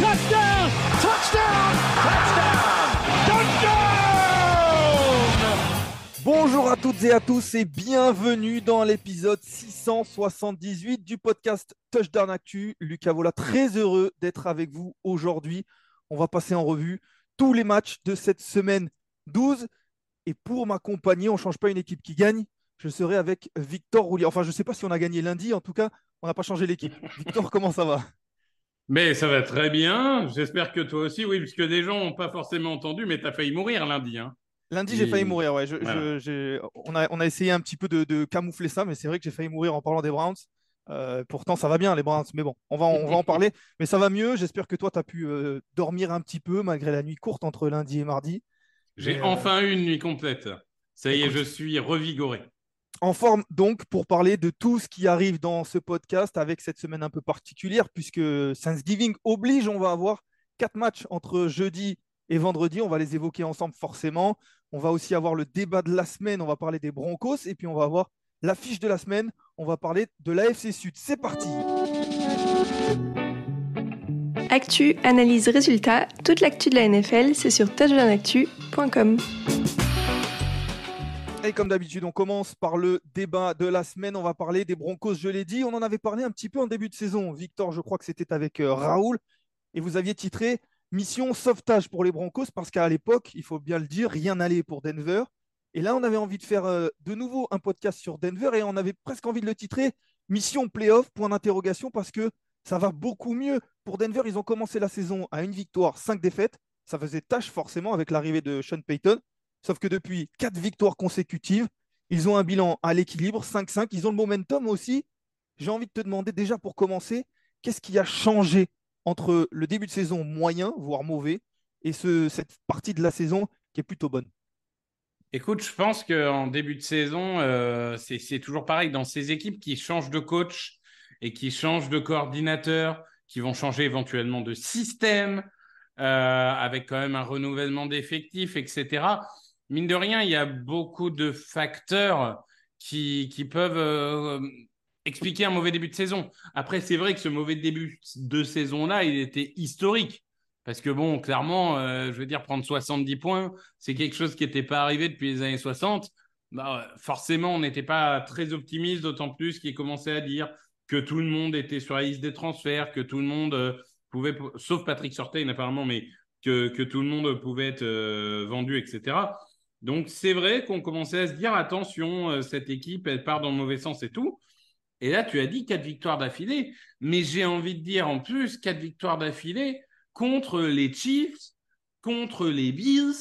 Touchdown, touchdown, touchdown, touchdown. Bonjour à toutes et à tous et bienvenue dans l'épisode 678 du podcast Touchdown Actu. Lucas Vola, très heureux d'être avec vous aujourd'hui. On va passer en revue tous les matchs de cette semaine 12. Et pour m'accompagner, on ne change pas une équipe qui gagne. Je serai avec Victor Roulier. Enfin, je ne sais pas si on a gagné lundi. En tout cas, on n'a pas changé l'équipe. Victor, comment ça va? Mais ça va très bien. J'espère que toi aussi, oui, puisque des gens n'ont pas forcément entendu, mais tu as failli mourir lundi. Hein. Lundi, j'ai failli mourir. Ouais. Je- Voilà. on, a, on a essayé un petit peu de, de camoufler ça, mais c'est vrai que j'ai failli mourir en parlant des Browns. Euh, pourtant, ça va bien, les Browns. Mais bon, on va, on va en parler. Mais ça va mieux. J'espère que toi, tu as pu euh, dormir un petit peu malgré la nuit courte entre lundi et mardi. J'ai euh, enfin eu une nuit complète. Ça y est, je suis revigoré. En forme donc pour parler de tout ce qui arrive dans ce podcast avec cette semaine un peu particulière puisque Thanksgiving oblige, on va avoir quatre matchs entre jeudi et vendredi. On va les évoquer ensemble forcément. On va aussi avoir le débat de la semaine. On va parler des Broncos et puis on va avoir l'affiche de la semaine. On va parler de l'AFC Sud. C'est parti. Actu, analyse, résultat, toute l'actu de la NFL, c'est sur touchdownactu.com. Et comme d'habitude, on commence par le débat de la semaine. On va parler des Broncos, je l'ai dit. On en avait parlé un petit peu en début de saison. Victor, je crois que c'était avec euh, Raoul. Et vous aviez titré Mission sauvetage pour les Broncos parce qu'à l'époque, il faut bien le dire, rien n'allait pour Denver. Et là, on avait envie de faire euh, de nouveau un podcast sur Denver et on avait presque envie de le titrer Mission playoff, point d'interrogation, parce que ça va beaucoup mieux. Pour Denver, ils ont commencé la saison à une victoire, cinq défaites. Ça faisait tâche forcément avec l'arrivée de Sean Payton. Sauf que depuis quatre victoires consécutives, ils ont un bilan à l'équilibre, 5-5. Ils ont le momentum aussi. J'ai envie de te demander déjà pour commencer, qu'est-ce qui a changé entre le début de saison moyen, voire mauvais, et ce- cette partie de la saison qui est plutôt bonne? Écoute, je pense qu'en début de saison, euh, c'est c'est toujours pareil. Dans ces équipes qui changent de coach et qui changent de coordinateur, qui vont changer éventuellement de système, euh, avec quand même un renouvellement d'effectifs, etc. Mine de rien, il y a beaucoup de facteurs qui, peuvent euh, expliquer un mauvais début de saison. Après, c'est vrai que ce mauvais début de saison-là, il était historique. Parce que bon, clairement, euh, je veux dire, prendre 70 points, c'est quelque chose qui n'était pas arrivé depuis les années 60. Bah, forcément, on n'était pas très optimiste, d'autant plus qu'il commençait à dire que tout le monde était sur la liste des transferts, que tout le monde euh, pouvait, sauf Patrick Sortain apparemment, mais que, tout le monde pouvait être vendu, etc. Donc c'est vrai qu'on commençait à se dire, attention, euh, cette équipe, elle part dans le mauvais sens et tout. Et là, tu as dit quatre victoires d'affilée, mais j'ai envie de dire en plus quatre victoires d'affilée contre les Chiefs, contre les Bills,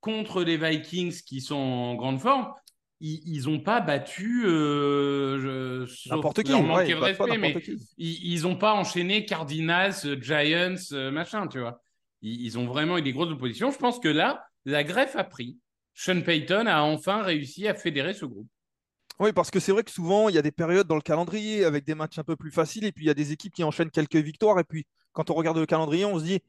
contre les Vikings qui sont en grande forme. Ils n'ont pas battu euh, N'importe qui, ouais, de ils battent pas respect, mais n'importe qui. ils n'ont pas enchaîné Cardinals, Giants, euh, machin, tu vois. Ils, ils ont vraiment eu des grosses oppositions. Je pense que là, la greffe a pris. Sean Payton a enfin réussi à fédérer ce groupe. Oui, parce que c'est vrai que souvent, il y a des périodes dans le calendrier avec des matchs un peu plus faciles, et puis il y a des équipes qui enchaînent quelques victoires, et puis quand on regarde le calendrier, on se dit,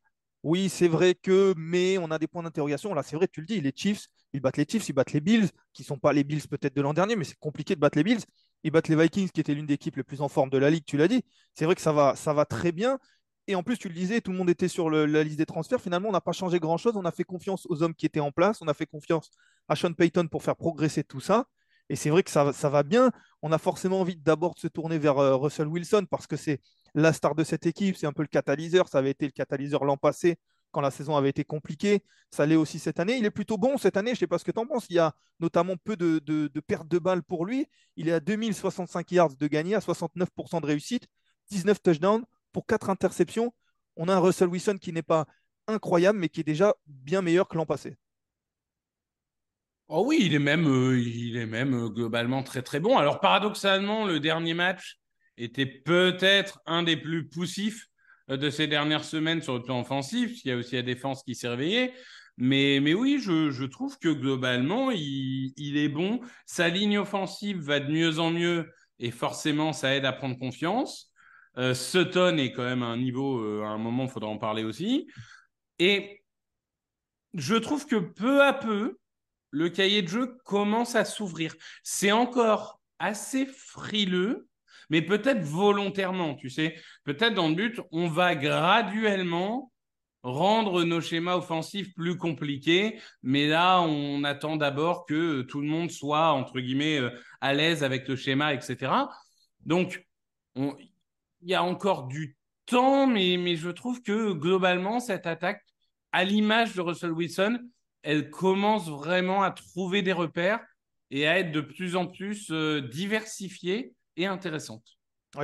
Oui, c'est vrai que, mais on a des points d'interrogation. Là, c'est vrai, tu le dis, les Chiefs, ils battent les Chiefs, ils battent les Bills, qui ne sont pas les Bills peut-être de l'an dernier, mais c'est compliqué de battre les Bills. Ils battent les Vikings, qui étaient l'une des équipes les plus en forme de la ligue, tu l'as dit. C'est vrai que ça va, ça va très bien. Et en plus, tu le disais, tout le monde était sur la liste des transferts. Finalement, on n'a pas changé grand-chose. On a fait confiance aux hommes qui étaient en place. On a fait confiance à Sean Payton pour faire progresser tout ça. Et c'est vrai que ça, va bien. On a forcément envie d'abord de se tourner vers euh, Russell Wilson parce que c'est la star de cette équipe. C'est un peu le catalyseur. Ça avait été le catalyseur l'an passé quand la saison avait été compliquée. Ça l'est aussi cette année. Il est plutôt bon cette année. Je ne sais pas ce que tu en penses. Il y a notamment peu de, de, de pertes de balles pour lui. Il est à 2065 yards de gagné, à 69% de réussite, 19 touchdowns pour 4 interceptions. On a un Russell Wilson qui n'est pas incroyable, mais qui est déjà bien meilleur que l'an passé. Oh oui, il est même, euh, il est même euh, globalement très très bon. Alors paradoxalement, le dernier match était peut-être un des plus poussifs euh, de ces dernières semaines sur le plan offensif. Il y a aussi la défense qui s'est réveillée. Mais, mais oui, je, trouve que globalement, il, est bon. Sa ligne offensive va de mieux en mieux et forcément, ça aide à prendre confiance. Sutton est quand même à un niveau, à un moment, il faudra en parler aussi. Et je trouve que peu à peu, le cahier de jeu commence à s'ouvrir. C'est encore assez frileux, mais peut-être volontairement, tu sais. Peut-être dans le but, on va graduellement rendre nos schémas offensifs plus compliqués, mais là, on attend d'abord que tout le monde soit, entre guillemets, euh, à l'aise avec le schéma, etc. Donc, il y a encore du temps, mais, mais je trouve que globalement, cette attaque, à l'image de Russell Wilson, elle commence vraiment à trouver des repères et à être de plus en plus euh, diversifiée et intéressante.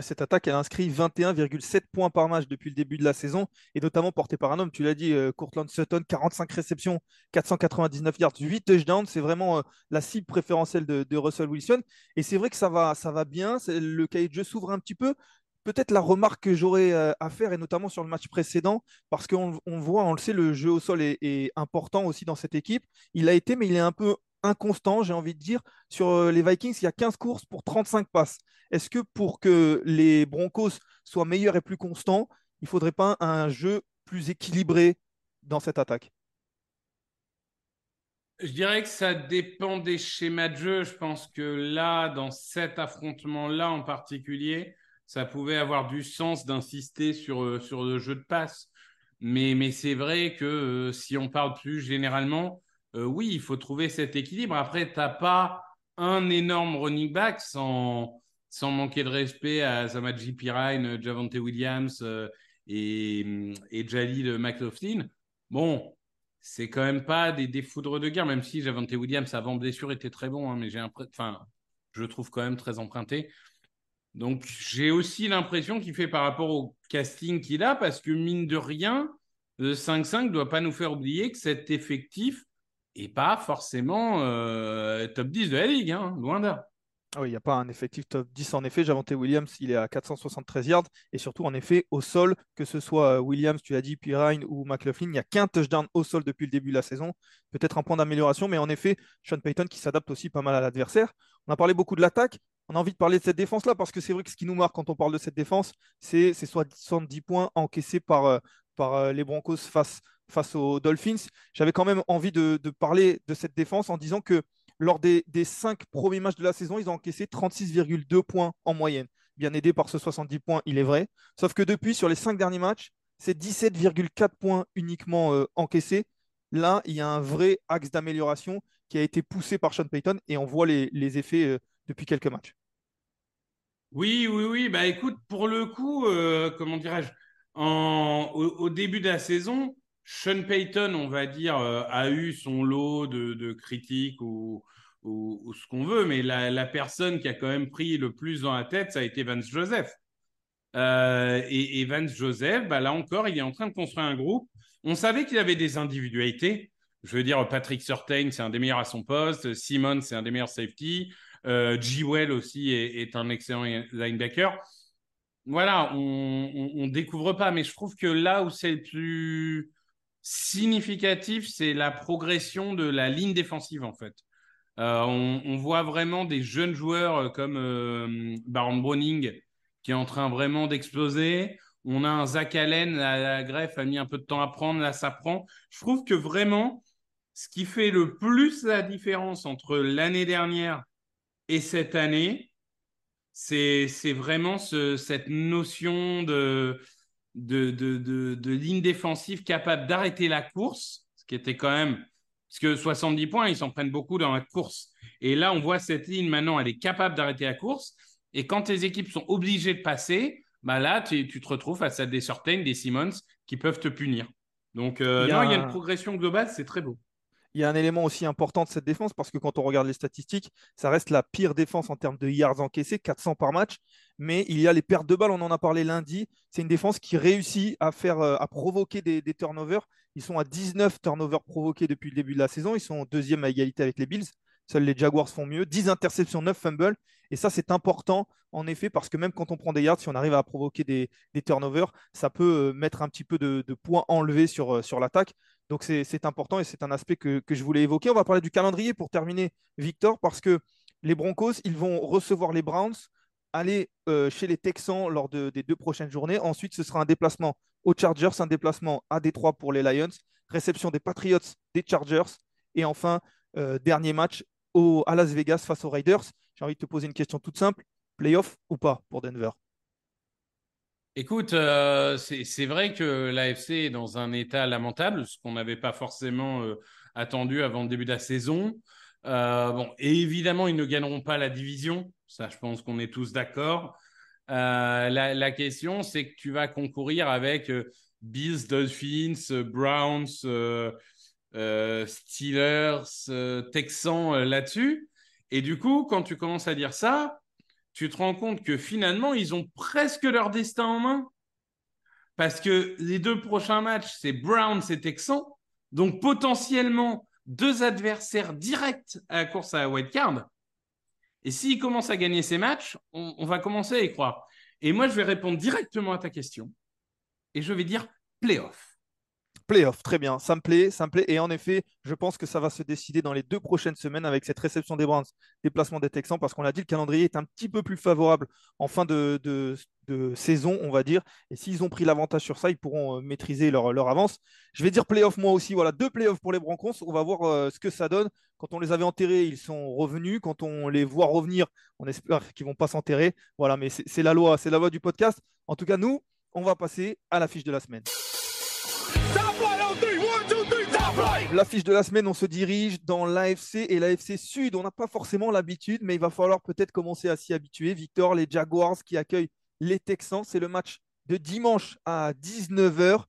cette attaque, elle inscrit 21,7 points par match depuis le début de la saison, et notamment portée par un homme, tu l'as dit, euh, Courtland Sutton, 45 réceptions, 499 yards, 8 touchdowns, c'est vraiment euh, la cible préférentielle de, Russell Wilson, et c'est vrai que ça va, ça va bien, le cahier de jeu s'ouvre un petit peu, peut-être la remarque que j'aurais euh, à faire, et notamment sur le match précédent, parce qu'on voit, on le sait, le jeu au sol est, important aussi dans cette équipe. Il a été, mais il est un peu inconstant, j'ai envie de dire. Sur euh, les Vikings, il y a 15 courses pour 35 passes. Est-ce que pour que les Broncos soient meilleurs et plus constants, il ne faudrait pas un jeu plus équilibré dans cette attaque? Je dirais que ça dépend des schémas de jeu. Je pense que là, dans cet affrontement-là en particulier, ça pouvait avoir du sens d'insister sur, euh, sur le jeu de passe. Mais, mais c'est vrai que euh, si on parle plus généralement, euh, oui, il faut trouver cet équilibre. Après, tu n'as pas un énorme running back sans, sans manquer de respect à Samaji Pirine, Javante Williams et, et Jalil McLaughlin. Bon, c'est quand même pas des, des, foudres de guerre, même si Javante Williams avant blessure était très bon, hein, mais j'ai enfin, je le trouve quand même très emprunté. Donc j'ai aussi l'impression qu'il fait par rapport au casting qu'il a, parce que mine de rien, le 5-5 ne doit pas nous faire oublier que cet effectif n'est pas forcément euh, top 10 de la ligue, hein, loin d'à. Ah oui, il n'y a pas un effectif top 10 en effet. Javante Williams, il est à 473 yards. Et surtout, en effet, au sol, que ce soit euh, Williams, tu as dit, Pirine ou McLaughlin, il n'y a qu'un touchdown au sol depuis le début de la saison. Peut-être un point d'amélioration, mais en effet, Sean Payton qui s'adapte aussi pas mal à l'adversaire. On a parlé beaucoup de l'attaque on a envie de parler de cette défense-là parce que c'est vrai que ce qui nous marque quand on parle de cette défense, c'est 70 points encaissés par, euh, euh, les Broncos face, face aux Dolphins. J'avais quand même envie de, parler de cette défense en disant que lors des, cinq premiers matchs de la saison, ils ont encaissé 36,2 points en moyenne. Bien aidé par ce 70 points, il est vrai. Sauf que depuis, sur les cinq derniers matchs, c'est 17,4 points uniquement euh, encaissés. Là, il y a un vrai axe d'amélioration qui a été poussé par Sean Payton et on voit les, effets depuis quelques matchs. Oui, oui, oui. Bah écoute, pour le coup, euh, comment dirais-je, au, début de la saison, Sean Payton, on va dire, euh, a eu son lot de, critiques ou, ou, ce qu'on veut, mais la, personne qui a quand même pris le plus dans la tête, ça a été Vance Joseph. Euh, et, Vance Joseph, bah là encore, il est en train de construire un groupe. On savait qu'il avait des individualités. Je veux dire, Patrick Surtain, c'est un des meilleurs à son poste. Simon, c'est un des meilleurs safety. Euh, G-Well aussi est, un excellent linebacker. Voilà, on, ne découvre pas, mais je trouve que là où c'est le plus significatif, c'est la progression de la ligne défensive en fait. Euh, on, voit vraiment des jeunes joueurs comme euh, Baron Browning qui est en train vraiment d'exploser. On a un Zach Allen, la, la greffe a mis un peu de temps à prendre, là ça prend. Je trouve que vraiment, ce qui fait le plus la différence entre l'année dernière et cette année, c'est vraiment ce, cette notion de, de, de, de, de ligne défensive capable d'arrêter la course, ce qui était quand même parce que 70 points, ils s'en prennent beaucoup dans la course. Et là, on voit cette ligne maintenant, elle est capable d'arrêter la course. Et quand tes équipes sont obligées de passer, bah là, tu, tu te retrouves face à des Surtain, des Simmons qui peuvent te punir. Donc, euh, Il y a non, il y a un- une progression globale, c'est très beau. Il y a un élément aussi important de cette défense parce que quand on regarde les statistiques, ça reste la pire défense en termes de yards encaissés, 400 par match. Mais il y a les pertes de balles, on en a parlé lundi. C'est une défense qui réussit à faire, euh, à provoquer des, turnovers. Ils sont à 19 turnovers provoqués depuis le début de la saison. Ils sont deuxième à égalité avec les Bills. Seuls les Jaguars font mieux. 10 interceptions, 9 fumbles. Et ça, c'est important, en effet, parce que même quand on prend des yards, si on arrive à provoquer des, turnovers, ça peut euh, mettre un petit peu de, points enlevés sur, euh, sur l'attaque. Donc c'est important et c'est un aspect que, je voulais évoquer. On va parler du calendrier pour terminer, Victor, parce que les Broncos, ils vont recevoir les Browns, aller euh, chez les Texans lors de- des deux prochaines journées. Ensuite, ce sera un déplacement aux Chargers, un déplacement à Détroit pour les Lions, réception des Patriots, des Chargers, et enfin, euh, dernier match au, à Las Vegas face aux Raiders. J'ai envie de te poser une question toute simple. Playoff ou pas pour Denver? Écoute, euh, c'est vrai que l'AFC est dans un état lamentable, ce qu'on n'avait pas forcément euh, attendu avant le début de la saison. Euh, bon, évidemment, ils ne gagneront pas la division. Ça, je pense qu'on est tous d'accord. La, la question, c'est que tu vas concourir avec Bills, Dolphins, Browns, Steelers, Texans là-dessus. Et du coup, quand tu commences à dire ça, tu te rends compte que finalement, ils ont presque leur destin en main? Parce que les deux prochains matchs, c'est Browns et Texans. Donc potentiellement deux adversaires directs à la course à la wild card. Et s'ils commencent à gagner ces matchs, on, on va commencer à y croire. Et moi, je vais répondre directement à ta question. Et je vais dire playoff. Playoff, très bien, ça me plaît, ça me plaît. Et en effet, je pense que ça va se décider dans les deux prochaines semaines avec cette réception des Browns, déplacement des Texans, parce qu'on l'a dit, le calendrier est un petit peu plus favorable en fin de, saison, on va dire. Et s'ils ont pris l'avantage sur ça, ils pourront euh, maîtriser leur, avance. Je vais dire playoff moi aussi. Voilà, deux playoffs pour les Broncos. On va voir euh, ce que ça donne. Quand on les avait enterrés, ils sont revenus. Quand on les voit revenir, on espère qu'ils vont pas s'enterrer. Voilà, mais c'est la loi, c'est la loi du podcast. En tout cas, nous, on va passer à la fiche de la semaine. La fiche de la semaine, on se dirige dans l'AFC et l'AFC Sud. On n'a pas forcément l'habitude, mais il va falloir peut-être commencer à s'y habituer. Victor, les Jaguars qui accueillent les Texans, c'est le match de dimanche à 19h.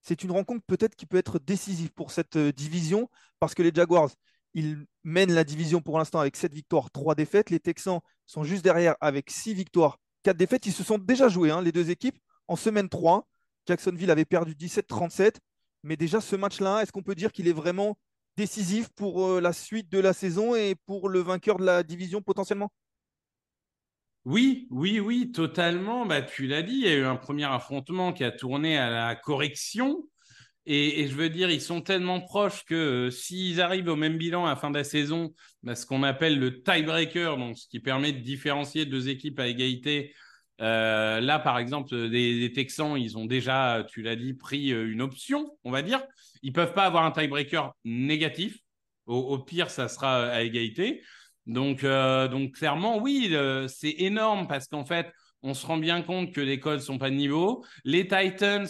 C'est une rencontre peut-être qui peut être décisive pour cette euh, division parce que les Jaguars, ils mènent la division pour l'instant avec 7 victoires, 3 défaites. Les Texans sont juste derrière avec 6 victoires, 4 défaites. Ils se sont déjà joués, hein, les deux équipes, en semaine 3. Jacksonville avait perdu 17-37. Mais déjà, ce match-là, est-ce qu'on peut dire qu'il est vraiment décisif pour euh, la suite de la saison et pour le vainqueur de la division potentiellement? Oui, oui, oui, totalement. Bah, tu l'as dit, il y a eu un premier affrontement qui a tourné à la correction. Et, je veux dire, ils sont tellement proches que euh, s'ils arrivent au même bilan à la fin de la saison, bah, ce qu'on appelle le tiebreaker, donc ce qui permet de différencier deux équipes à égalité. Euh, là, par exemple, les, Texans, ils ont déjà, tu l'as dit, pris euh, une option, on va dire. Ils peuvent pas avoir un tiebreaker négatif. Au, pire, ça sera à égalité. Donc, euh, donc clairement, oui, euh, c'est énorme parce qu'en fait, on se rend bien compte que les codes sont pas de niveau. Les Titans,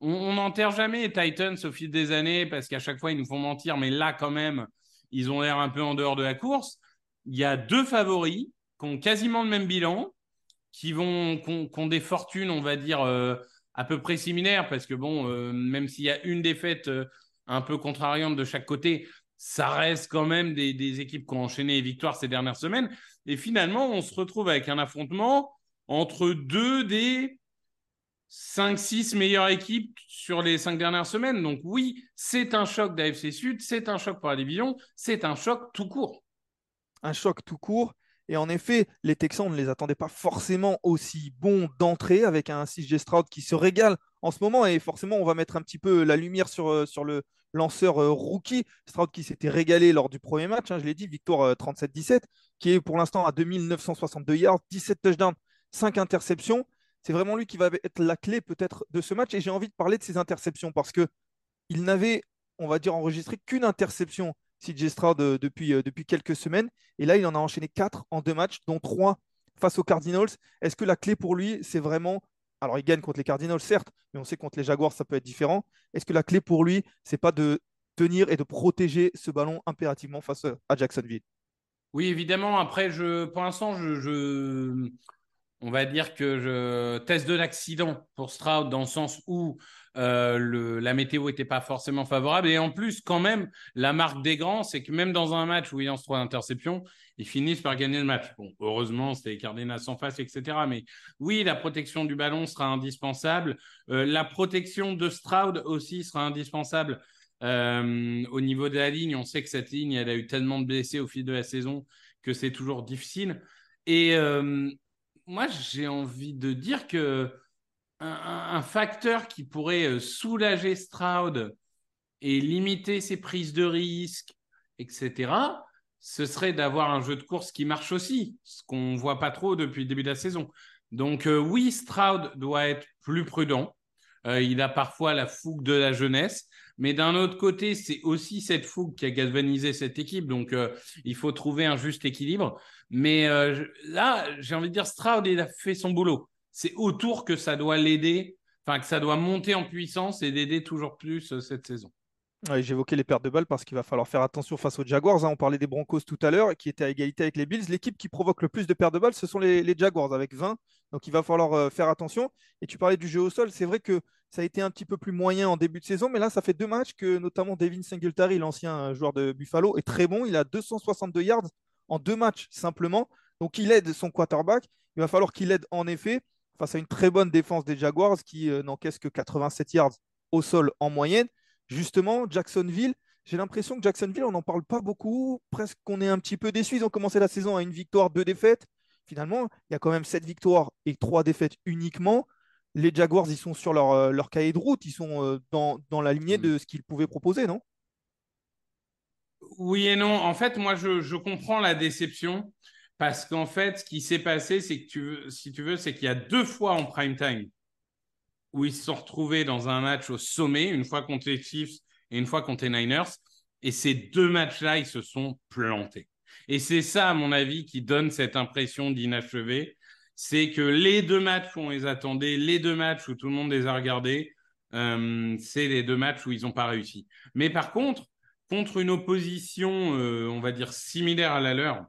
on n'enterre jamais les Titans au fil des années parce qu'à chaque fois, ils nous font mentir. Mais là, quand même, ils ont l'air un peu en dehors de la course. Il y a deux favoris qui ont quasiment le même bilan, qui vont, ont des fortunes, on va dire, euh, à peu près similaires parce que bon, euh, même s'il y a une défaite euh, un peu contrariante de chaque côté, ça reste quand même des, des équipes qui ont enchaîné les victoires ces dernières semaines. Et finalement, on se retrouve avec un affrontement entre deux des 5-6 meilleures équipes sur les cinq dernières semaines. Donc oui, c'est un choc d'AFC Sud, c'est un choc pour la division, c'est un choc tout court. Un choc tout court. Et en effet, les Texans ne les attendait pas forcément aussi bons d'entrée avec un CJ Stroud qui se régale en ce moment. Et forcément, on va mettre un petit peu la lumière sur, euh, le lanceur euh, rookie. Stroud qui s'était régalé lors du premier match, hein, je l'ai dit, victoire euh, 37-17, qui est pour l'instant à 2962 yards, 17 touchdowns, 5 interceptions. c'est vraiment lui qui va être la clé peut-être de ce match. Et j'ai envie de parler de ses interceptions parce que il n'avait, on va dire, enregistré qu'une interception CJ Stroud depuis, euh, depuis quelques semaines. Et là, il en a enchaîné quatre en deux matchs, dont trois face aux Cardinals. Est-ce que la clé pour lui, c'est vraiment. Alors, il gagne contre les Cardinals, certes, mais on sait contre les Jaguars, ça peut être différent. Est-ce que la clé pour lui, c'est pas de tenir et de protéger ce ballon impérativement face à Jacksonville? Oui, évidemment. Après, je, pour l'instant, je, on va dire que je teste de l'accident pour Stroud dans le sens où euh, la météo n'était pas forcément favorable. Et en plus, quand même, la marque des grands, c'est que même dans un match où il lance trois interceptions, ils finissent par gagner le match. Bon, heureusement, c'était Cardinals en face, etc. Mais oui, la protection du ballon sera indispensable. Euh, la protection de Stroud aussi sera indispensable. Euh, au niveau de la ligne, on sait que cette ligne, elle a eu tellement de blessés au fil de la saison que c'est toujours difficile. Et moi, j'ai envie de dire que un, facteur qui pourrait euh, soulager Stroud et limiter ses prises de risque, etc., ce serait d'avoir un jeu de course qui marche aussi, ce qu'on ne voit pas trop depuis le début de la saison. Donc euh, oui, Stroud doit être plus prudent. Euh, il a parfois la fougue de la jeunesse, mais d'un autre côté, c'est aussi cette fougue qui a galvanisé cette équipe. Donc il faut trouver un juste équilibre. Mais là, j'ai envie de dire, Stroud, il a fait son boulot c'est autour que ça doit l'aider, enfin que ça doit monter en puissance et d'aider toujours plus euh, cette saison. J'évoquais les pertes de balles parce qu'il va falloir faire attention face aux Jaguars. Hein. On parlait des Broncos tout à l'heure, qui étaient à égalité avec les Bills. L'équipe qui provoque le plus de pertes de balles, ce sont les, Jaguars avec 20. Donc il va falloir euh, faire attention. Et tu parlais du jeu au sol. C'est vrai que ça a été un petit peu plus moyen en début de saison, mais là, ça fait deux matchs que notamment Devin Singletary, l'ancien joueur de Buffalo, est très bon. Il a 262 yards en deux matchs simplement. Donc il aide son quarterback. Il va falloir qu'il aide en effet face à une très bonne défense des Jaguars qui euh, n'encaisse que 87 yards au sol en moyenne. Justement, Jacksonville, j'ai l'impression que Jacksonville, on n'en parle pas beaucoup. Presque qu'on est un petit peu déçu. Ils ont commencé la saison à une victoire, deux défaites. Finalement, il y a quand même sept victoires et trois défaites uniquement. Les Jaguars, ils sont sur leur, euh, leur cahier de route. Ils sont euh, dans, dans la lignée mm. de ce qu'ils pouvaient proposer, non? Oui et non. En fait, moi, je, je comprends la déception. Parce qu'en fait, ce qui s'est passé, c'est que tu si tu veux, c'est qu'il y a deux fois en prime time où ils se sont retrouvés dans un match au sommet, une fois contre les Chiefs et une fois contre les Niners. Et ces deux matchs-là, ils se sont plantés. Et c'est ça, à mon avis, qui donne cette impression d'inachevé. C'est que les deux matchs où on les attendait, les deux matchs où tout le monde les a regardés, euh, c'est les deux matchs où ils n'ont pas réussi. Mais par contre, contre une opposition, euh, on va dire, similaire à la leur,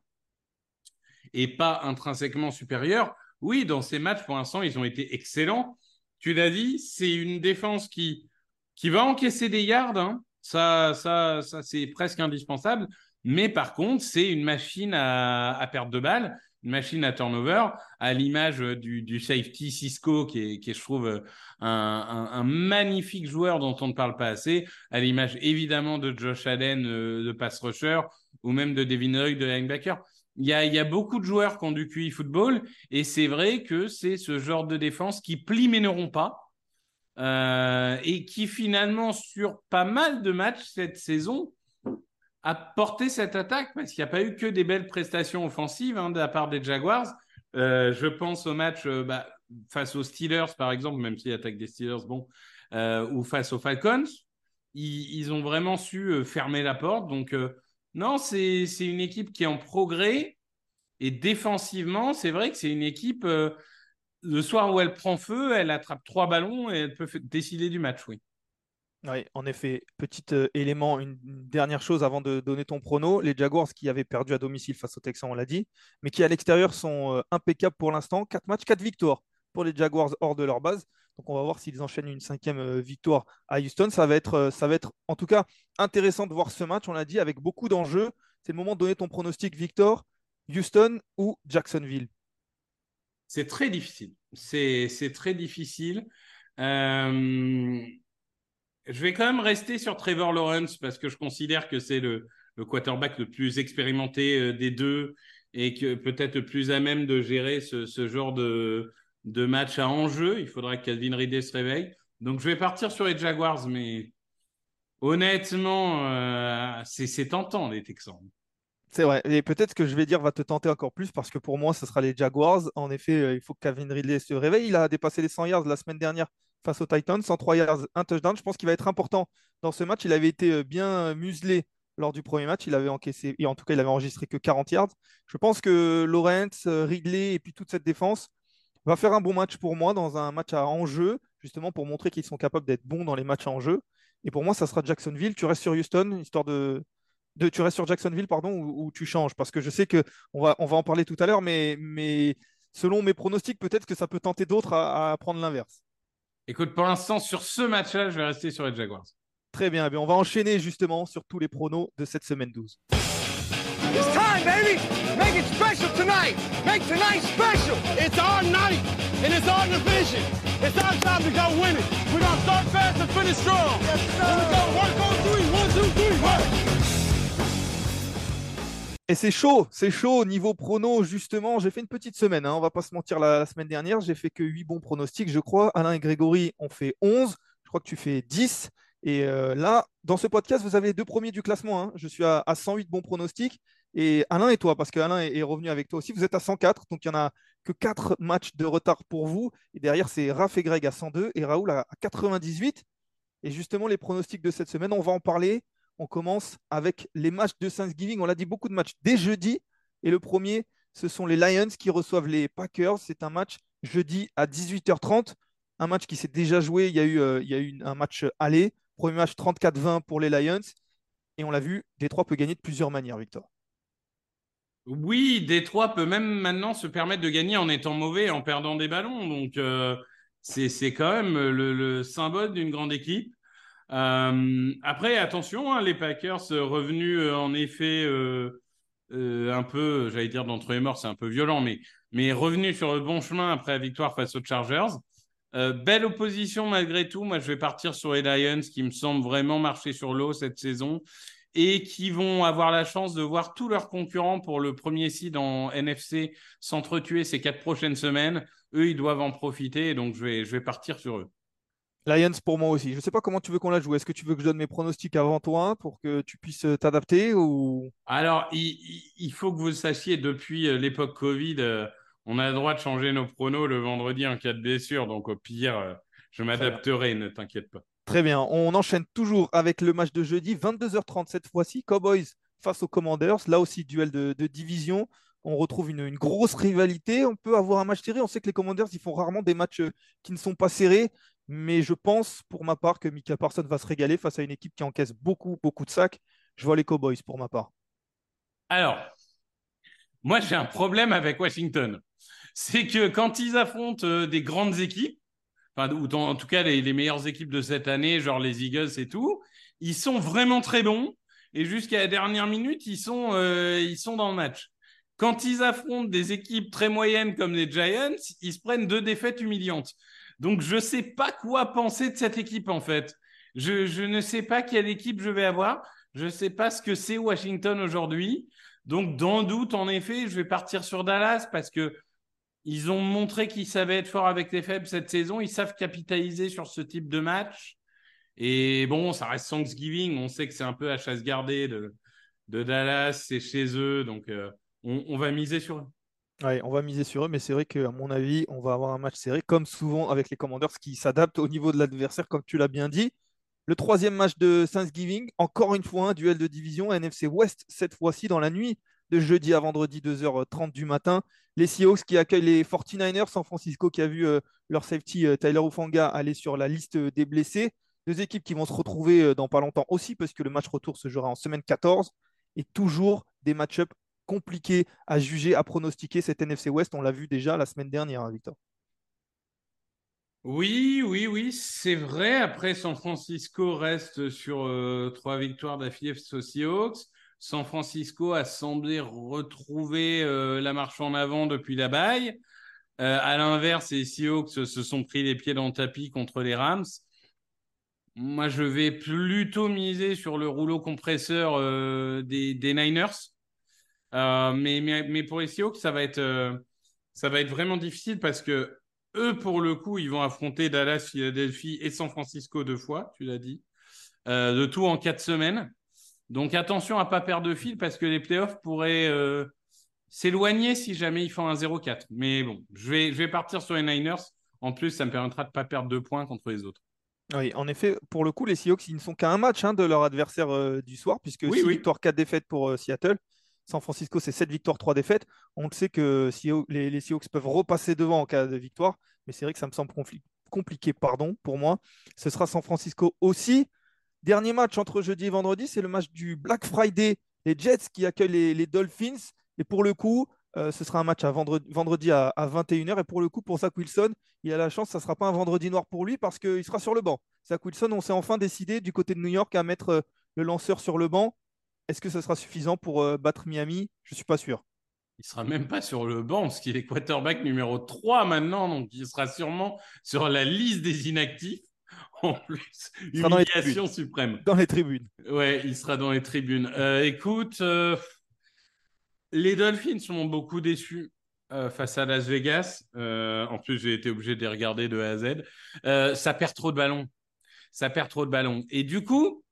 et pas intrinsèquement supérieur. Oui, dans ces matchs, pour l'instant, ils ont été excellents. Tu l'as dit, c'est une défense qui, qui va encaisser des yards. Hein. Ça, ça, ça c'est presque indispensable. Mais par contre, c'est une machine à, à perdre de balles, une machine à turnover, à l'image du, du, safety Cisco, qui est, qui est, je trouve, un, un, magnifique joueur dont on ne parle pas assez, à l'image évidemment de Josh Allen, euh, de pass rusher, ou même de Devin Lloyd, de linebacker. Il y, a, beaucoup de joueurs qui ont du QI football et c'est vrai que c'est ce genre de défense qui plie mais n'auront pas euh, et qui finalement sur pas mal de matchs cette saison a porté cette attaque parce qu'il n'y a pas eu que des belles prestations offensives hein, de la part des Jaguars. Euh, je pense au match euh, bah, face aux Steelers par exemple, même si l'attaque des Steelers, bon, ou face aux Falcons, ils, ils ont vraiment su fermer la porte. Donc non, c'est une équipe qui est en progrès. Et défensivement, c'est vrai que c'est une équipe, euh, le soir où elle prend feu, elle attrape trois ballons et elle peut décider du match, oui. Oui, en effet. Petit euh, élément, une, dernière chose avant de donner ton prono. Les Jaguars qui avaient perdu à domicile face aux Texans, on l'a dit, mais qui à l'extérieur sont euh, impeccables pour l'instant. Quatre matchs, quatre victoires pour les Jaguars hors de leur base. Donc on va voir s'ils enchaînent une cinquième euh, victoire à Houston. Ça va, être, ça va être en tout cas intéressant de voir ce match, on l'a dit, avec beaucoup d'enjeux. C'est le moment de donner ton pronostic, Victor. Houston ou Jacksonville? C'est très difficile. C'est très difficile. Je vais quand même rester sur Trevor Lawrence parce que je considère que c'est le, quarterback le plus expérimenté des deux et que peut-être plus à même de gérer ce genre de, matchs à enjeu. Il faudra que Calvin Ridley se réveille. Donc, je vais partir sur les Jaguars, mais honnêtement, euh, c'est tentant, les Texans. C'est vrai. Et peut-être que je vais dire va te tenter encore plus parce que pour moi, ce sera les Jaguars. En effet, euh, il faut que Calvin Ridley se réveille. Il a dépassé les 100 yards la semaine dernière face aux Titans. 103 yards, un touchdown. Je pense qu'il va être important dans ce match. Il avait été euh, bien muselé lors du premier match. Il avait encaissé, et en tout cas, il avait enregistré que 40 yards. Je pense que Lawrence, euh, Ridley et puis toute cette défense va faire un bon match pour moi dans un match à enjeu, justement pour montrer qu'ils sont capables d'être bons dans les matchs à enjeu. Et pour moi, ça sera Jacksonville. Tu restes sur Houston, histoire de, tu restes sur Jacksonville, pardon, ou, tu changes? Parce que je sais que on va, en parler tout à l'heure, mais, mais selon mes pronostics, peut-être que ça peut tenter d'autres à, prendre l'inverse. Écoute, pour l'instant, sur ce match-là, je vais rester sur les Jaguars. Très bien, eh on va enchaîner justement sur tous les pronos de cette semaine 12. It's time, baby! Make it special tonight! Make tonight special! It's our night, and it's our division. It's our time to go win it. We're gonna start fast and finish strong. Yes, sir. Here we go. Work on three. One, two, three. Work. Et c'est chaud, c'est chaud au niveau prono, justement. J'ai fait une petite semaine, hein, on va pas se mentir, la, semaine dernière, j'ai fait que 8 bons pronostics, je crois. Alain et Grégory ont fait 11, je crois que tu fais 10. Et euh, là, dans ce podcast, vous avez les deux premiers du classement. Hein. Je suis à, 108 bons pronostics. Et Alain et toi, parce qu'Alain est, est revenu avec toi aussi, vous êtes à 104. Donc il n'y en a que 4 matchs de retard pour vous. Et derrière, c'est Raph et Greg à 102 et Raoul à 98. Et justement, les pronostics de cette semaine, on va en parler on commence avec les matchs de Thanksgiving. On l'a dit, beaucoup de matchs dès jeudi. Et le premier, ce sont les Lions qui reçoivent les Packers. C'est un match jeudi à 18h30. Un match qui s'est déjà joué. Il y a eu, euh, un match aller. Premier match 34-20 pour les Lions. Et on l'a vu, Détroit peut gagner de plusieurs manières, Victor. Oui, Détroit peut même maintenant se permettre de gagner en étant mauvais, en perdant des ballons. Donc, euh, c'est quand même le symbole d'une grande équipe. Euh, après, attention, hein, les Packers euh, revenus euh, en effet un peu, j'allais dire d'entre les morts, c'est un peu violent, mais, revenus sur le bon chemin après la victoire face aux Chargers. belle opposition malgré tout. Moi, je vais partir sur les Lions qui me semblent vraiment marcher sur l'eau cette saison et qui vont avoir la chance de voir tous leurs concurrents pour le premier seed en NFC s'entretuer ces quatre prochaines semaines. Eux, ils doivent en profiter, donc je vais, je vais partir sur eux. Lions pour moi aussi. Je ne sais pas comment tu veux qu'on la joue. Est-ce que tu veux que je donne mes pronostics avant toi pour que tu puisses euh, t'adapter ou... Alors, il, faut que vous sachiez, depuis euh, l'époque Covid, euh, on a le droit de changer nos pronos le vendredi en cas de blessure. Donc, au pire, je m'adapterai, ne t'inquiète pas. Très bien. On enchaîne toujours avec le match de jeudi, 22h30 cette fois-ci. Cowboys face aux Commanders. Là aussi, duel de, division. On retrouve une, une, grosse rivalité. On peut avoir un match serré. On sait que les Commanders, ils font rarement des matchs qui ne sont pas serrés. Mais je pense pour ma part que Mika Parsons va se régaler face à une équipe qui encaisse beaucoup, beaucoup de sacs. Je vois les Cowboys pour ma part. Alors, moi j'ai un problème avec Washington. C'est que quand ils affrontent euh, des grandes équipes, ou en tout cas les, meilleures équipes de cette année, genre les Eagles et tout, ils sont vraiment très bons. Et jusqu'à la dernière minute, ils sont, euh, ils sont dans le match. Quand ils affrontent des équipes très moyennes comme les Giants, ils se prennent deux défaites humiliantes. Donc, je ne sais pas quoi penser de cette équipe, en fait. Je, ne sais pas quelle équipe je vais avoir. Je ne sais pas ce que c'est Washington aujourd'hui. Donc, dans le doute, en effet, je vais partir sur Dallas parce que ils ont montré qu'ils savaient être forts avec les faibles cette saison. Ils savent capitaliser sur ce type de match. Et bon, ça reste Thanksgiving. On sait que c'est un peu à chasse gardée de, Dallas. C'est chez eux. Donc, euh, on, on va miser sur eux on va miser sur eux, mais c'est vrai qu'à mon avis, on va avoir un match serré, comme souvent avec les Commanders qui s'adaptent au niveau de l'adversaire, comme tu l'as bien dit. Le troisième match de Thanksgiving, encore une fois un duel de division NFC West, cette fois-ci dans la nuit de jeudi à vendredi 2h30 du matin. Les Seahawks qui accueillent les 49ers, San Francisco qui a vu euh, leur safety euh, Tyler Ufanga aller sur la liste des blessés. Deux équipes qui vont se retrouver euh, dans pas longtemps aussi, parce que le match retour se jouera en semaine 14. Et toujours des match-ups compliqué à juger, à pronostiquer cette NFC West. On l'a vu déjà la semaine dernière, hein, Victor. Oui, oui, oui, c'est vrai. Après, San Francisco reste sur euh, trois victoires d'affilée face aux Seahawks. San Francisco a semblé retrouver euh, la marche en avant depuis la baille. Euh, à l'inverse, les Seahawks se sont pris les pieds dans le tapis contre les Rams. Moi, je vais plutôt miser sur le rouleau compresseur des, des, Niners. Euh, mais, mais, mais, pour les Seahawks, ça va être, euh, ça va être vraiment difficile parce que eux, pour le coup, ils vont affronter Dallas, Philadelphie et San Francisco deux fois, tu l'as dit, euh, de tout en quatre semaines. Donc attention à pas perdre de fil parce que les playoffs pourraient euh, s'éloigner si jamais ils font un 0-4. Mais bon, je vais, je vais partir sur les Niners. En plus, ça me permettra de ne pas perdre de points contre les autres. Oui, en effet, pour le coup, les Seahawks, ils ne sont qu'à un match hein, de leur adversaire euh, du soir, puisque Oui, 6 oui. victoires, 4 défaites pour euh, Seattle. San Francisco, c'est 7 victoires, 3 défaites. On le sait que les, Seahawks peuvent repasser devant en cas de victoire, mais c'est vrai que ça me semble compliqué pardon, pour moi. Ce sera San Francisco aussi. Dernier match entre jeudi et vendredi, c'est le match du Black Friday. Les Jets qui accueillent les, Dolphins. Et pour le coup, euh, ce sera un match à vendredi, vendredi à, 21h. Et pour le coup, pour Zach Wilson, il a la chance, ça ne sera pas un vendredi noir pour lui parce qu'il sera sur le banc. Zach Wilson, on s'est enfin décidé du côté de New York à mettre euh, le lanceur sur le banc. Est-ce que ça sera suffisant pour euh, battre Miami? Je ne suis pas sûr. Il sera même pas sur le banc parce qu'il est quarterback numéro 3 maintenant, donc il sera sûrement sur la liste des inactifs. En plus, Il sera dans les humiliation suprême. Dans les tribunes. Ouais, il sera dans les tribunes. Euh, écoute, euh, les Dolphins m'ont beaucoup déçu euh, face à Las Vegas. Euh, en plus, j'ai été obligé de les regarder de A à Z. Euh, ça perd trop de ballons. Ça perd trop de ballons. Et du coup,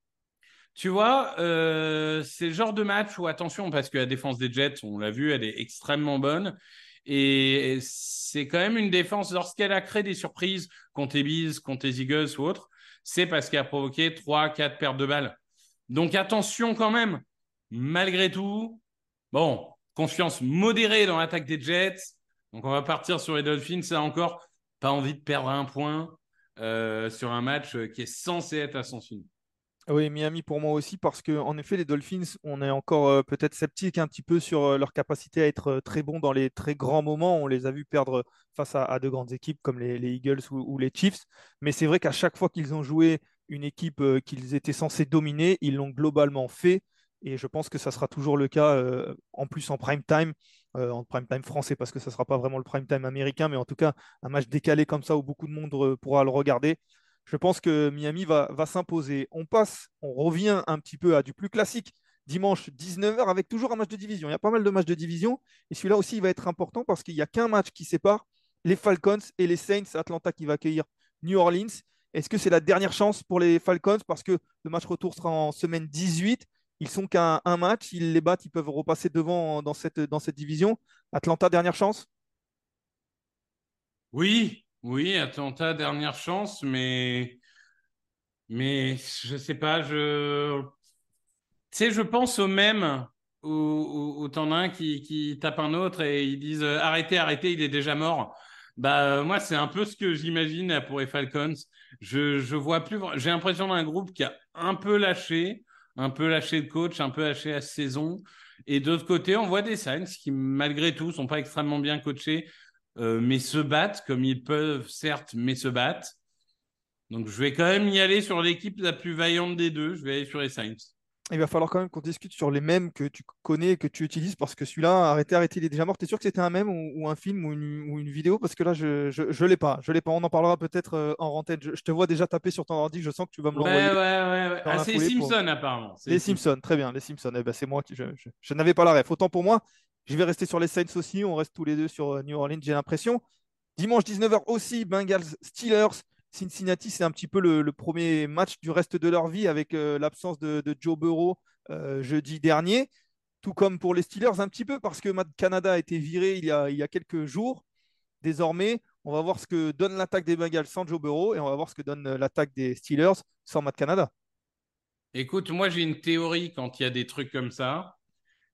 tu vois, euh, c'est le genre de match où, attention, parce que la défense des Jets, on l'a vu, elle est extrêmement bonne. Et c'est quand même une défense, lorsqu'elle a créé des surprises contre les contre les Eagles ou autres, c'est parce qu'elle a provoqué 3, 4 pertes de balles. Donc attention quand même, malgré tout. Bon, confiance modérée dans l'attaque des Jets. Donc on va partir sur les Dolphins. Ça encore, pas envie de perdre un point euh, sur un match qui est censé être à sens. Oui, Miami pour moi aussi, parce que en effet, les Dolphins, on est encore euh, peut-être sceptique un petit peu sur euh, leur capacité à être euh, très bons dans les très grands moments. On les a vus perdre face à, de grandes équipes comme les, les Eagles ou, les Chiefs. Mais c'est vrai qu'à chaque fois qu'ils ont joué une équipe qu'ils étaient censés dominer, ils l'ont globalement fait. Et je pense que ça sera toujours le cas, en plus en prime time, en prime time français, parce que ça ne sera pas vraiment le prime time américain, mais en tout cas, un match décalé comme ça où beaucoup de monde pourra le regarder. Je pense que Miami va, va s'imposer. On passe, on revient un petit peu à du plus classique. Dimanche 19h avec toujours un match de division. Il y a pas mal de matchs de division. Et celui-là aussi, il va être important parce qu'il n'y a qu'un match qui sépare les Falcons et les Saints. Atlanta qui va accueillir New Orleans. Est-ce que c'est la dernière chance pour les Falcons? Parce que le match retour sera en semaine 18 Ils sont qu'à un match. Ils les battent. Ils peuvent repasser devant dans cette, dans cette division. Atlanta, dernière chance? Oui, oui, Atlanta, dernière chance, mais je sais pas, je sais, je pense au même où, où, as un qui, qui tape un autre et ils disent euh, arrêtez, arrêtez, il est déjà mort. Bah euh, moi c'est un peu ce que j'imagine pour les Falcons. Je vois plus, j'ai l'impression d'un groupe qui a un peu lâché, un peu lâché le coach, un peu lâché la saison. Et d'autre côté, on voit des Saints qui malgré tout sont pas extrêmement bien coachés euh, mais se battent comme ils peuvent, certes, mais se battent. Donc, je vais quand même y aller sur l'équipe la plus vaillante des deux. Je vais aller sur les Saints. Il va falloir quand même qu'on discute sur les mèmes que tu connais, que tu utilises, parce que celui-là, arrêtez, arrêtez, il est déjà mort. T'es sûr que c'était un mème ou, ou un film ou une, ou une vidéo? Parce que là, je je, je l'ai pas. Je l'ai pas. On en parlera peut-être euh, en rentette. Je, je te vois déjà taper sur ton ordi. Je sens que tu vas me Ouais, l'envoyer. ouais, ouais. ouais. dans Ah, c'est Simpson, pour- apparemment. Les Simpsons, très bien, les Simpsons. Eh ben, c'est moi qui je n'avais pas la ref. Autant pour moi. Je vais rester sur les Saints aussi. On reste tous les deux sur euh, New Orleans, j'ai l'impression. Dimanche 19h aussi, Bengals Steelers. Cincinnati, c'est un petit peu le, premier match du reste de leur vie avec euh, l'absence de, Joe Burrow euh, jeudi dernier. Tout comme pour les Steelers, un petit peu parce que Matt Canada a été viré il y a, quelques jours. Désormais, on va voir ce que donne l'attaque des Bengals sans Joe Burrow et on va voir ce que donne l'attaque des Steelers sans Matt Canada. Écoute, moi, j'ai une théorie quand il y a des trucs comme ça.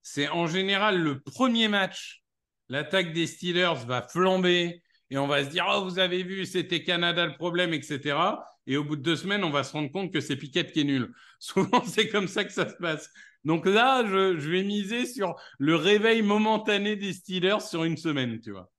C'est en général le premier match, l'attaque des Steelers va flamber et on va se dire, oh, vous avez vu, c'était Canada le problème, etc. Et au bout de deux semaines, on va se rendre compte que c'est Piquet qui est nul. Souvent, c'est comme ça que ça se passe. Donc là, je, je vais miser sur le réveil momentané des Steelers sur une semaine, tu vois.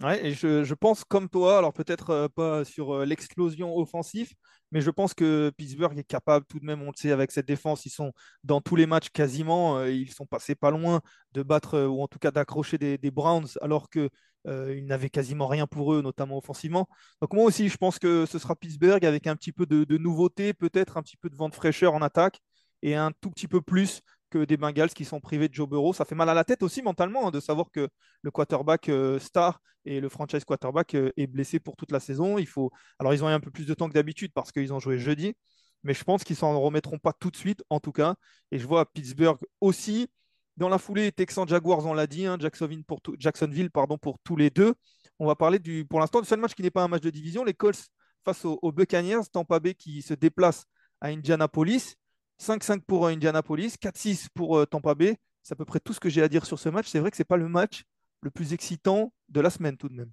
Ouais, et je, pense comme toi, alors peut-être euh, pas sur euh, l'explosion offensive, mais je pense que Pittsburgh est capable tout de même, on le sait, avec cette défense, ils sont dans tous les matchs quasiment, euh, ils sont passés pas loin de battre ou en tout cas d'accrocher des, Browns alors que euh, ils n'avaient quasiment rien pour eux, notamment offensivement. Donc moi aussi, je pense que ce sera Pittsburgh avec un petit peu de, de nouveauté, peut-être un petit peu de vent de fraîcheur en attaque et un tout petit peu plus des Bengals qui sont privés de Joe Burrow. Ça fait mal à la tête aussi mentalement hein, de savoir que le quarterback euh, star et le franchise quarterback euh, est blessé pour toute la saison. Il faut... Alors, ils ont eu un peu plus de temps que d'habitude parce qu'ils ont joué jeudi. mais je pense qu'ils s'en remettront pas tout de suite, en tout cas. Et je vois Pittsburgh aussi. Dans la foulée, Texans Jaguars, on l'a dit, hein, Jacksonville, pour Jacksonville pardon, pour tous les deux. On va parler du, pour l'instant du seul match qui n'est pas un match de division, les Colts face aux, Buccaneers, Tampa Bay qui se déplace à Indianapolis. 5-5 pour euh, Indianapolis, 4-6 pour euh, Tampa Bay. C'est à peu près tout ce que j'ai à dire sur ce match. C'est vrai que ce n'est pas le match le plus excitant de la semaine tout de même.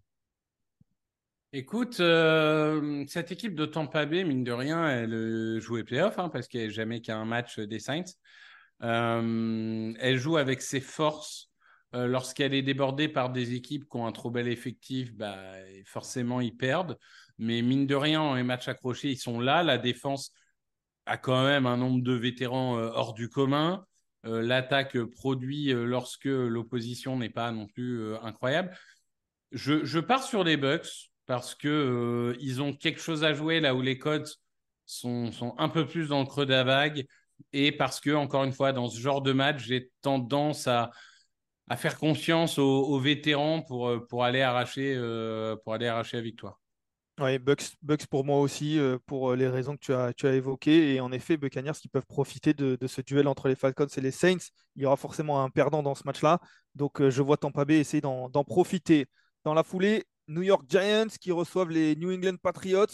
Écoute, euh, cette équipe de Tampa Bay, mine de rien, elle joue les playoffs hein, parce qu'elle n'est jamais qu'un match des Saints. elle joue avec ses forces. Lorsqu'elle est débordée par des équipes qui ont un trop bel effectif, bah, forcément ils perdent. Mais mine de rien, en les matchs accrochés, ils sont là. La défense a quand même un nombre de vétérans euh, hors du commun. Euh, l'attaque produit euh, lorsque l'opposition n'est pas non plus incroyable. Je, pars sur les Bucks parce que ils ont quelque chose à jouer là où les codes sont, un peu plus dans le creux de la vague et parce que encore une fois dans ce genre de match j'ai tendance à, faire confiance aux, vétérans pour aller arracher pour aller arracher la victoire. Oui, Bucks, pour moi aussi, euh, pour euh, les raisons que tu as, évoquées. Et en effet, Buccaneers qui peuvent profiter de, ce duel entre les Falcons et les Saints. Il y aura forcément un perdant dans ce match-là. Donc euh, je vois Tampa Bay essayer d'en profiter. Dans la foulée, New York Giants qui reçoivent les New England Patriots.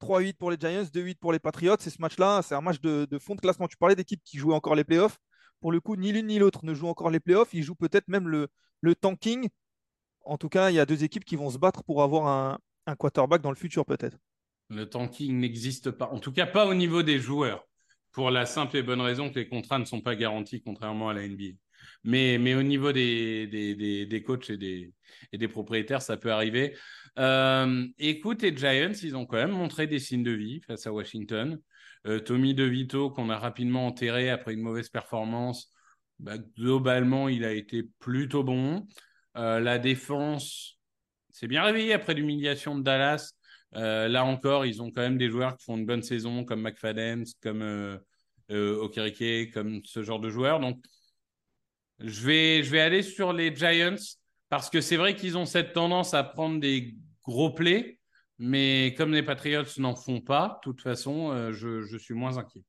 3-8 pour les Giants, 2-8 pour les Patriots. Et ce match-là, c'est un match de, fond de classement. Tu parlais d'équipes qui jouaient encore les playoffs. Pour le coup, ni l'une ni l'autre ne jouent encore les playoffs. Ils jouent peut-être même le tanking. En tout cas, il y a deux équipes qui vont se battre pour avoir un, un quarterback dans le futur peut-être. Le tanking n'existe pas, en tout cas pas au niveau des joueurs, pour la simple et bonne raison que les contrats ne sont pas garantis, contrairement à la NBA. Mais, mais au niveau des, des, des, coachs et des, et des propriétaires, ça peut arriver. Euh, écoute, les Giants, ils ont quand même montré des signes de vie face à Washington. Euh, Tommy DeVito, qu'on a rapidement enterré après une mauvaise performance, bah, globalement, il a été plutôt bon. Euh, la défense, c'est bien réveillé après l'humiliation de Dallas. Euh, là encore, ils ont quand même des joueurs qui font une bonne saison, comme McFadden, comme euh, euh, comme ce genre de joueurs. Donc, je vais, je vais aller sur les Giants parce que c'est vrai qu'ils ont cette tendance à prendre des gros plays, mais comme les Patriots n'en font pas, de toute façon, je, je, suis moins inquiet.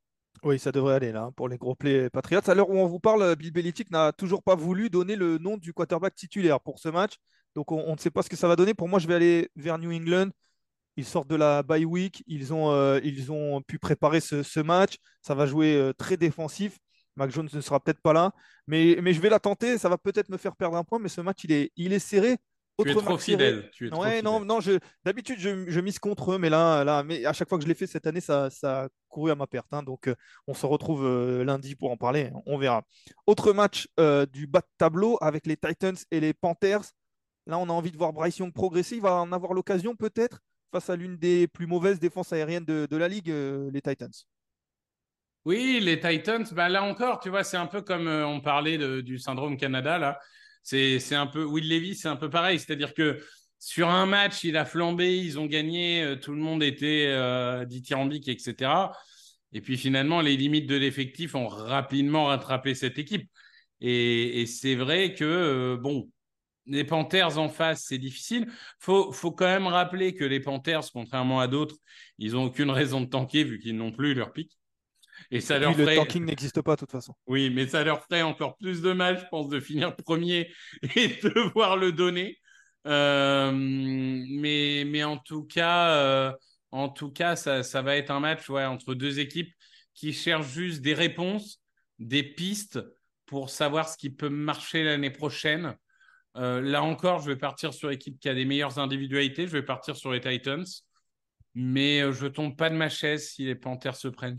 Oui, ça devrait aller là pour les gros plays Patriots. À l'heure où on vous parle, Bill Belichick n'a toujours pas voulu donner le nom du quarterback titulaire pour ce match. Donc on, ne sait pas ce que ça va donner. Pour moi, je vais aller vers New England. Ils sortent de la bye week. Ils ont, euh, ils ont pu préparer ce, match. Ça va jouer euh, très défensif. Mac Jones ne sera peut-être pas là. Mais, mais je vais la tenter. Ça va peut-être me faire perdre un point. Mais ce match, il est, il est serré. Tu es trop fidèle. Tu non, non, d'habitude, je, mise contre eux, mais là, là, mais à chaque fois que je l'ai fait cette année, ça, ça a couru à ma perte. Hein. donc, euh, on se retrouve lundi pour en parler. On verra. Autre match du bas de tableau avec les Titans et les Panthers. Là, on a envie de voir Bryce Young progresser. Il va en avoir l'occasion peut-être face à l'une des plus mauvaises défenses aériennes de, la ligue, euh, les Titans. Oui, les Titans, bah là encore, tu vois, c'est un peu comme euh, on parlait du syndrome Canada, là. C'est un peu, Will Levy, c'est un peu pareil. C'est-à-dire que sur un match, il a flambé, ils ont gagné, euh, tout le monde était dithyrambique, etc. Et puis finalement, les limites de l'effectif ont rapidement rattrapé cette équipe. Et c'est vrai que, bon, les Panthers en face, c'est difficile. Faut, faut quand même rappeler que les Panthers, contrairement à d'autres, ils n'ont aucune raison de tanker vu qu'ils n'ont plus leur pic. Et ça leur Le tanking n'existe pas de toute façon. Oui, mais ça leur ferait encore plus de mal, je pense, de finir premier et de devoir le donner. Euh, mais, mais en tout cas, euh, en tout cas ça, ça, va être un match ouais, entre deux équipes qui cherchent juste des réponses, des pistes pour savoir ce qui peut marcher l'année prochaine. Euh, là encore, je vais partir sur l'équipe qui a des meilleures individualités. Je vais partir sur les Titans. Mais euh, je tombe pas de ma chaise si les Panthers se prennent.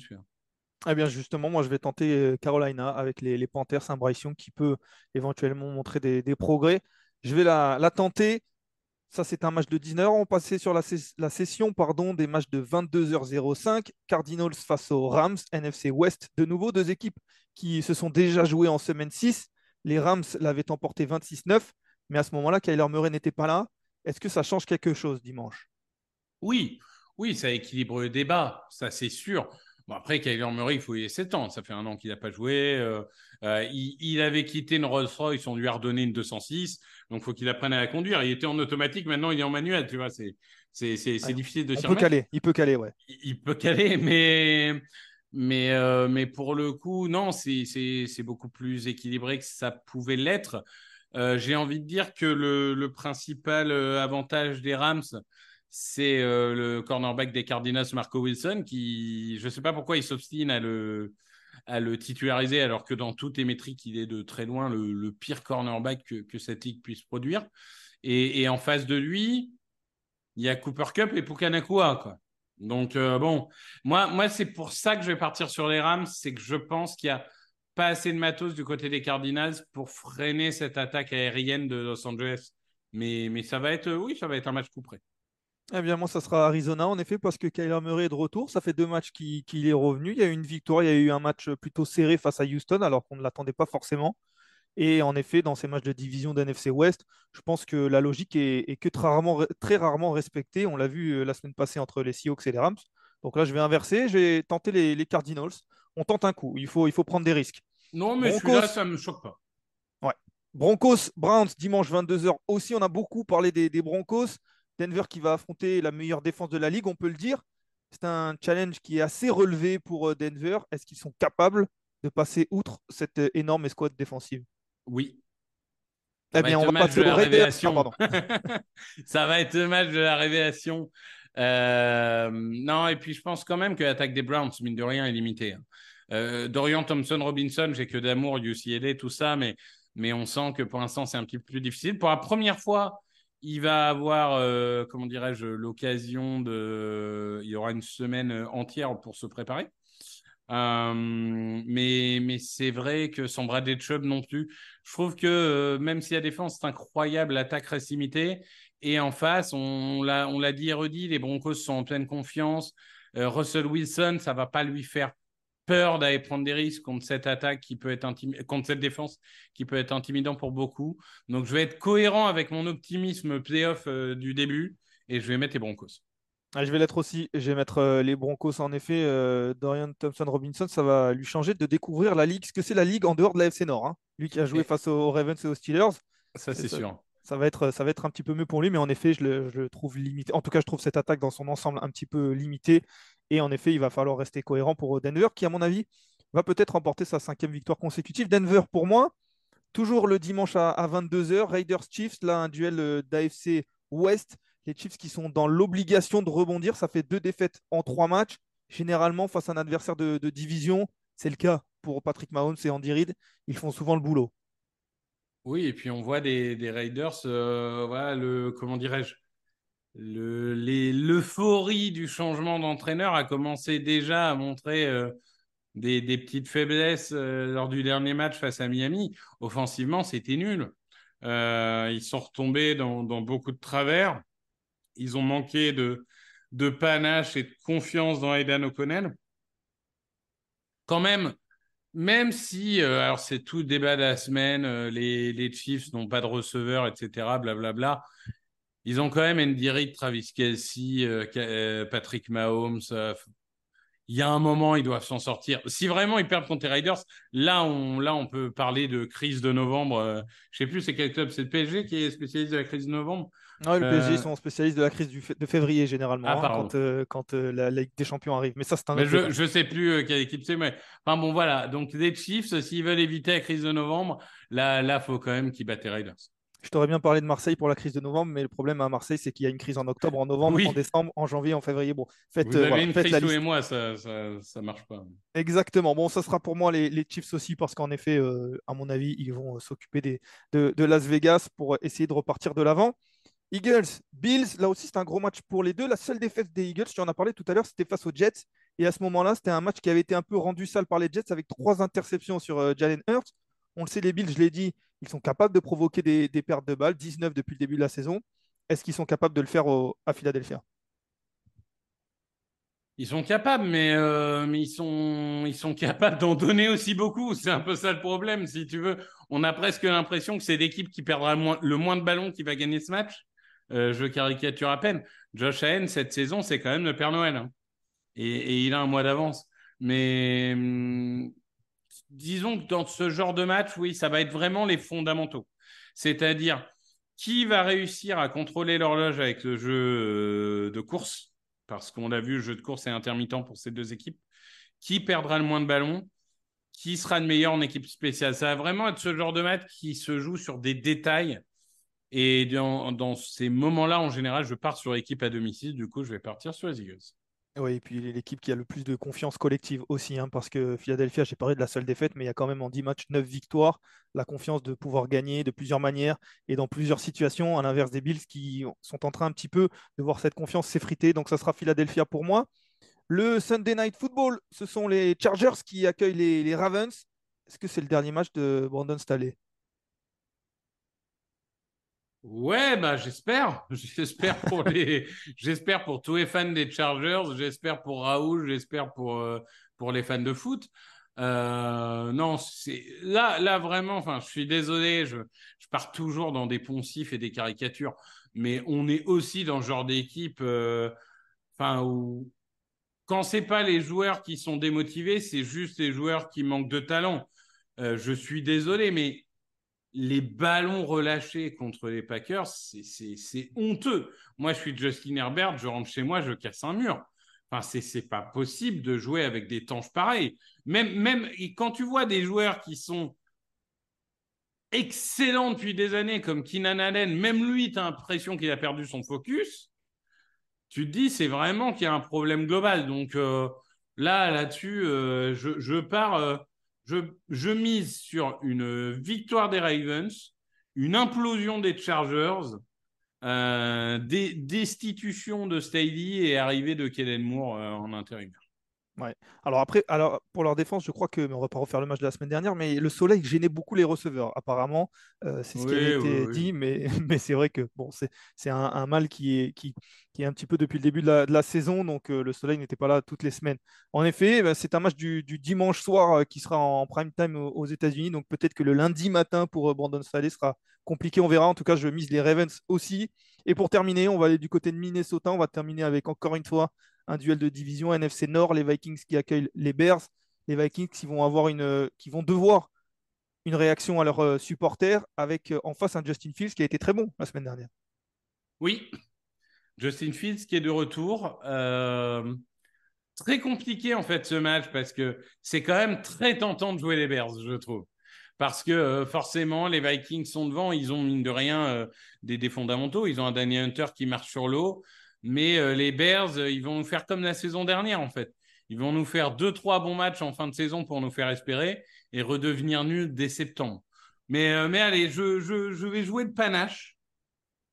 Eh bien, justement, moi, je vais tenter euh, Carolina avec les, Panthers, un Bryce qui peut éventuellement montrer des, progrès. Je vais la, tenter. Ça, c'est un match de 19h. On passait sur la, la, session pardon, des matchs de 22h05. Cardinals face aux Rams, NFC West. De nouveau, deux équipes qui se sont déjà jouées en semaine 6. Les Rams l'avaient emporté 26-9. Mais à ce moment-là, Kyler Murray n'était pas là. Est-ce que ça change quelque chose dimanche? Oui, oui, ça équilibre le débat, ça c'est sûr. Bon, après, Kyler Murray, il faut y 7 ans. Ça fait un an qu'il n'a pas joué. Euh, euh, il, avait quitté une Rolls-Royce, on lui a redonné une 206. Donc, il faut qu'il apprenne à la conduire. Il était en automatique, maintenant, il est en manuel. Tu vois, c'est, c'est, c'est, difficile de s'y Il peut caler, il peut caler, ouais. Il, peut caler, mais, mais, euh, mais pour le coup, non, c'est, c'est, c'est beaucoup plus équilibré que ça pouvait l'être. J'ai envie de dire que le, principal avantage des Rams, c'est euh, le cornerback des Cardinals, Marco Wilson, qui, je ne sais pas pourquoi il s'obstine à le, titulariser, alors que dans toutes les métriques, il est de très loin le, pire cornerback que, cette ligue puisse produire. Et, en face de lui, il y a Cooper Cup et Pukanakua. Quoi. Donc, euh, bon, moi, c'est pour ça que je vais partir sur les Rams, c'est que je pense qu'il n'y a pas assez de matos du côté des Cardinals pour freiner cette attaque aérienne de Los Angeles. Mais, mais ça va être, oui, ça va être un match coup près. Eh bien, moi, ça sera Arizona, en effet, parce que Kyler Murray est de retour. Ça fait deux matchs qu'il est revenu. Il y a eu une victoire, il y a eu un match plutôt serré face à Houston, alors qu'on ne l'attendait pas forcément. Et en effet, dans ces matchs de division d'NFC West, je pense que la logique est, que très rarement, respectée. On l'a vu euh, la semaine passée entre les Seahawks et les Rams. Donc là, je vais inverser. Je vais tenter les, Cardinals. On tente un coup. Il faut, il faut prendre des risques. Non, mais celui-là, ça ne me choque pas. Ouais. Broncos, Browns, dimanche 22h aussi. On a beaucoup parlé des Broncos. Denver qui va affronter la meilleure défense de la ligue, on peut le dire. C'est un challenge qui est assez relevé pour euh, Denver. Est-ce qu'ils sont capables de passer outre cette euh, énorme escouade défensive? Oui. eh bien, on va passer au révélation. ça va être le match de la révélation. Euh, non, et puis je pense quand même que l'attaque des Browns, mine de rien, est limitée. Hein. Dorian Thompson Robinson, j'ai que d'amour, UCLA, tout ça, mais, mais on sent que pour l'instant, c'est un petit peu plus difficile. Pour la première fois il va avoir, euh, comment dirais-je, l'occasion de. Il y aura une semaine entière pour se préparer. Euh, mais mais c'est vrai que sans Bradley Chubb non plus, je trouve que euh, même si la défense est incroyable, l'attaque reste limitée. Et en face, on l'a dit et redit, les Broncos sont en pleine confiance. Russell Wilson, ça va pas lui faire peur d'aller prendre des risques contre cette attaque qui peut être contre cette défense qui peut être intimidant pour beaucoup. Donc je vais être cohérent avec mon optimisme playoff euh, du début et je vais mettre les Broncos. Ah, je vais l'être aussi. Je vais mettre euh, les Broncos en effet. Euh, Dorian Thompson Robinson, ça va lui changer de découvrir la ligue, ce que c'est la ligue en dehors de la FC Nord. Hein. Lui qui a joué face aux Ravens et aux Steelers. Ça c'est sûr. Ça va, être, un petit peu mieux pour lui, mais en effet, je le, trouve limité. En tout cas, je trouve cette attaque dans son ensemble un petit peu limitée. Et en effet, il va falloir rester cohérent pour euh, Denver, qui, à mon avis, va peut-être remporter sa cinquième victoire consécutive. Denver, pour moi, toujours le dimanche à, 22h, Raiders Chiefs, là, un duel euh, d'AFC West. Les Chiefs qui sont dans l'obligation de rebondir. Ça fait deux défaites en trois matchs. Généralement, face à un adversaire de, division, c'est le cas pour Patrick Mahomes et Andy Reid. Ils font souvent le boulot. Oui, et puis on voit des, Raiders, euh, voilà, le, comment dirais-je, l'euphorie du changement d'entraîneur a commencé déjà à montrer euh, des, petites faiblesses euh, lors du dernier match face à Miami. Offensivement, c'était nul. Ils sont retombés dans, beaucoup de travers. Ils ont manqué de, de panache et de confiance dans Aidan O'Connell. Quand même, même si, alors c'est tout débat de la semaine, les, les Chiefs n'ont pas de receveur, etc., blablabla. Bla bla, ils ont quand même Andy Reid, Travis Kelsey, euh, euh, Patrick Mahomes. Euh, il y a un moment, ils doivent s'en sortir. Si vraiment ils perdent contre les Raiders, là on, là, on peut parler de crise de novembre. je ne sais plus c'est quel club, c'est le PSG qui est spécialiste de la crise de novembre? Non, le PSG sont spécialistes de la crise de février généralement, ah, hein, quand, quand la Ligue des Champions arrive. Mais ça, c'est un mais Je ne sais plus quelle équipe c'est, mais enfin bon, voilà. Donc les Chiefs, s'ils veulent éviter la crise de novembre, là, il faut quand même qu'ils battent les Raiders. Je t'aurais bien parlé de Marseille pour la crise de novembre, mais le problème à Marseille, c'est qu'il y a une crise en octobre, en novembre, en décembre, en janvier, en février. Bon, faites, Vous avez euh, une crise les mois, ça, ça, marche pas. Exactement. Bon, ça sera pour moi les, les Chiefs aussi, parce qu'en effet, euh, à mon avis, ils vont euh, s'occuper de, de, Las Vegas pour essayer de repartir de l'avant. Eagles, Bills, là aussi, c'est un gros match pour les deux. La seule défaite des Eagles, tu en as parlé tout à l'heure, c'était face aux Jets. Et à ce moment-là, c'était un match qui avait été un peu rendu sale par les Jets avec trois interceptions sur Jalen Hurts. On le sait, les Bills, je l'ai dit, ils sont capables de provoquer des, pertes de balles, 19 depuis le début de la saison. Est-ce qu'ils sont capables de le faire à Philadelphia? Ils sont capables, mais, euh, mais ils, sont, ils sont capables d'en donner aussi beaucoup. C'est un peu ça le problème, si tu veux. On a presque l'impression que c'est l'équipe qui perdra le moins, de ballons qui va gagner ce match. Euh, je caricature à peine. Josh Allen, cette saison, c'est quand même le Père Noël. Hein. Et, il a un mois d'avance. Mais hum, disons que dans ce genre de match, oui, ça va être vraiment les fondamentaux. C'est-à-dire qui va réussir à contrôler l'horloge avec le jeu euh, de course, parce qu'on l'a vu, le jeu de course est intermittent pour ces deux équipes. Qui perdra le moins de ballons? Qui sera le meilleur en équipe spéciale? Ça va vraiment être ce genre de match qui se joue sur des détails. Et dans, ces moments-là, en général, je pars sur équipe à domicile. Du coup, je vais partir sur les Eagles. Oui, et puis l'équipe qui a le plus de confiance collective aussi, hein, parce que Philadelphia, j'ai parlé de la seule défaite, mais il y a quand même en 10 matchs 9 victoires, la confiance de pouvoir gagner de plusieurs manières et dans plusieurs situations, à l'inverse des Bills qui sont en train un petit peu de voir cette confiance s'effriter. Donc ça sera Philadelphia pour moi. Le Sunday Night Football, ce sont les Chargers qui accueillent les, les Ravens. Est-ce que c'est le dernier match de Brandon Staley? Ouais, bah j'espère. J'espère pour les, j'espère pour tous les fans des Chargers, j'espère pour Raoul, j'espère pour euh, pour les fans de foot. Euh, non, c'est là, là vraiment. Enfin, je suis désolé, je, je pars toujours dans des poncifs et des caricatures, mais on est aussi dans ce genre d'équipe, euh, où quand c'est pas les joueurs qui sont démotivés, c'est juste les joueurs qui manquent de talent. je suis désolé, mais les ballons relâchés contre les Packers, c'est honteux. Moi, je suis Justin Herbert, je rentre chez moi, je casse un mur. Enfin, c'est pas possible de jouer avec des tanches pareils. Même, même quand tu vois des joueurs qui sont excellents depuis des années, comme Keenan Allen, même lui, tu as l'impression qu'il a perdu son focus. Tu te dis, c'est vraiment qu'il y a un problème global. Donc euh, là, là-dessus, euh, je, pars. Euh, je, mise sur une victoire des Ravens, une implosion des Chargers, euh, destitution de Staley et arrivée de Kellen Moore euh, en intérim. Ouais. Alors après, alors pour leur défense, je crois que, mais on va pas refaire le match de la semaine dernière, mais le soleil gênait beaucoup les receveurs. Apparemment, euh, c'est ce qui a été dit, mais, mais c'est vrai que bon, c'est un, un, mal qui est, qui, qui, est un petit peu depuis le début de la, saison, donc euh, le soleil n'était pas là toutes les semaines. En effet, bah, c'est un match du, du dimanche soir euh, qui sera en prime time aux, États-Unis, donc peut-être que le lundi matin pour Brandon Staley sera compliqué, on verra. En tout cas, je mise les Ravens aussi. Et pour terminer, on va aller du côté de Minnesota, on va terminer avec encore une fois un duel de division NFC Nord, les Vikings qui accueillent les Bears, les Vikings qui vont avoir une, devoir une réaction à leurs euh, supporters avec euh, en face un Justin Fields qui a été très bon la semaine dernière. Oui, Justin Fields qui est de retour. Euh, très compliqué en fait ce match parce que c'est quand même très tentant de jouer les Bears, je trouve. Parce que forcément, les Vikings sont devant, ils ont mine de rien des, des, fondamentaux. Ils ont un Danny Hunter qui marche sur l'eau. Mais euh, les Bears, euh, ils vont nous faire comme la saison dernière, en fait. Ils vont nous faire deux, trois bons matchs en fin de saison pour nous faire espérer et redevenir nuls dès septembre. Mais, euh, mais allez, je, je, vais jouer de panache.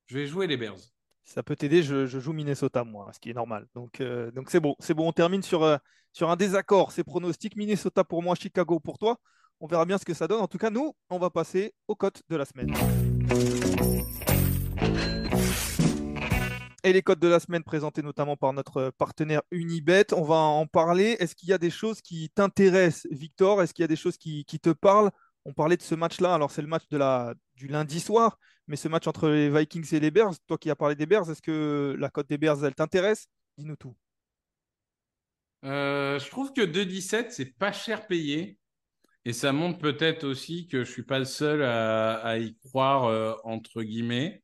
Je vais jouer les Bears. Ça peut t'aider, je, je, joue Minnesota, moi, ce qui est normal. Donc, donc c'est bon, c'est bon. On termine sur, sur un désaccord. C'est pronostic Minnesota pour moi, Chicago pour toi. On verra bien ce que ça donne. En tout cas, nous, on va passer aux cotes de la semaine. Et les codes de la semaine présentés notamment par notre partenaire Unibet. On va en parler. Est-ce qu'il y a des choses qui t'intéressent, Victor? Est-ce qu'il y a des choses qui, te parlent? On parlait de ce match-là. Alors, c'est le match du lundi soir, mais ce match entre les Vikings et les Bears, toi qui as parlé des Bears, est-ce que la cote des Bears, elle t'intéresse? Dis-nous tout. Euh, je trouve que 2,17, c'est pas cher payé. Et ça montre peut-être aussi que je suis pas le seul à, y croire, euh, entre guillemets.